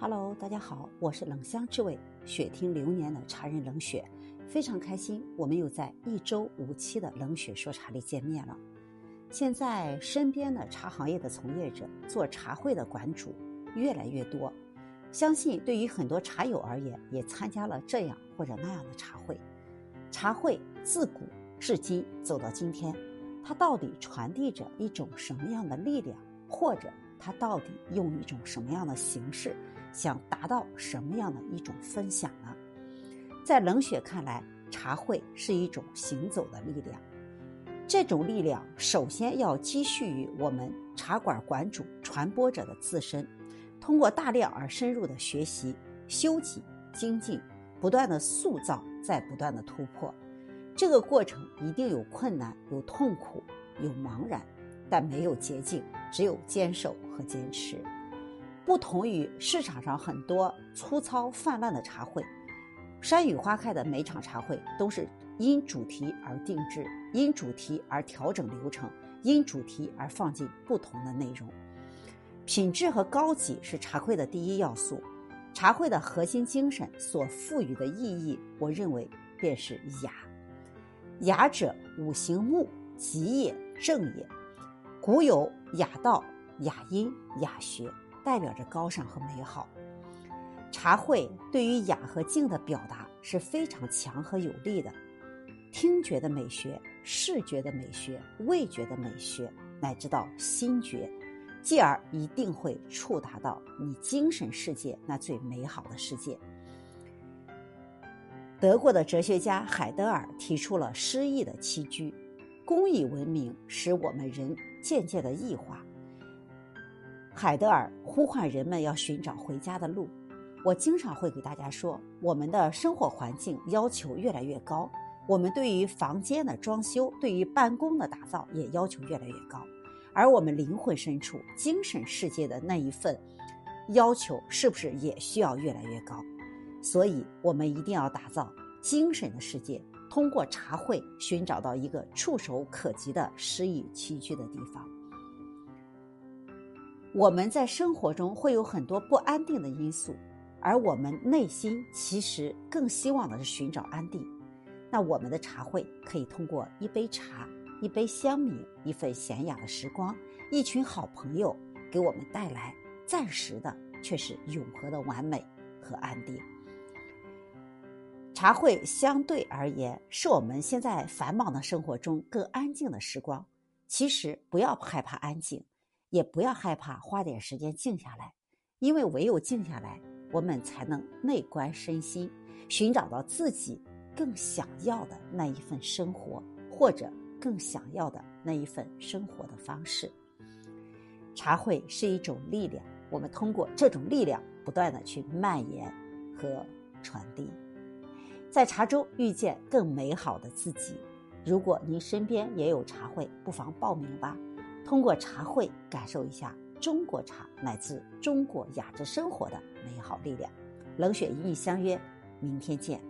Hello，大家好，我是冷香之味雪听流年的茶人冷雪，非常开心，我们又在一周五期的冷雪说茶里见面了。现在身边的茶行业的从业者，做茶会的馆主越来越多，相信对于很多茶友而言，也参加了这样或者那样的茶会。茶会自古至今走到今天，它到底传递着一种什么样的力量，或者他到底用一种什么样的形式？想达到什么样的一种分享呢？在冷雪看来，茶会是一种行走的力量。这种力量首先要积蓄于我们茶馆馆主、传播者的自身，通过大量而深入的学习、修己、精进，不断的塑造，再不断的突破。这个过程一定有困难、有痛苦、有茫然，但没有捷径，只有坚守和坚持。不同于市场上很多粗糙泛滥的茶会，山雨花开的每场茶会都是因主题而定制，因主题而调整流程，因主题而放进不同的内容。品质和高级是茶会的第一要素，茶会的核心精神所赋予的意义，我认为便是雅。雅者，五行木，吉也，正也。古有雅道、雅音、雅学。代表着高尚和美好。茶会对于雅和静的表达是非常强和有力的。听觉的美学、视觉的美学、味觉的美学，乃至到心觉，继而一定会触达到你精神世界那最美好的世界。德国的哲学家海德尔提出了诗意的栖居，工艺文明使我们人渐渐的异化。海德尔呼唤人们要寻找回家的路。我经常会给大家说，我们的生活环境要求越来越高，我们对于房间的装修、对于办公的打造也要求越来越高，而我们灵魂深处、精神世界的那一份要求，是不是也需要越来越高？所以，我们一定要打造精神的世界，通过茶会寻找到一个触手可及的诗意栖居的地方。我们在生活中会有很多不安定的因素，而我们内心其实更希望的是寻找安定。那我们的茶会可以通过一杯茶、一杯香茗、一份闲雅的时光、一群好朋友，给我们带来暂时的却是永恒的完美和安定。茶会相对而言是我们现在繁忙的生活中更安静的时光。其实不要害怕安静。也不要害怕花点时间静下来，因为唯有静下来，我们才能内观身心，寻找到自己更想要的那一份生活，或者更想要的那一份生活的方式。茶会是一种力量，我们通过这种力量不断的去蔓延和传递，在茶中遇见更美好的自己。如果您身边也有茶会，不妨报名吧。通过茶会感受一下中国茶乃至中国雅致生活的美好力量。冷雪与你相约，明天见。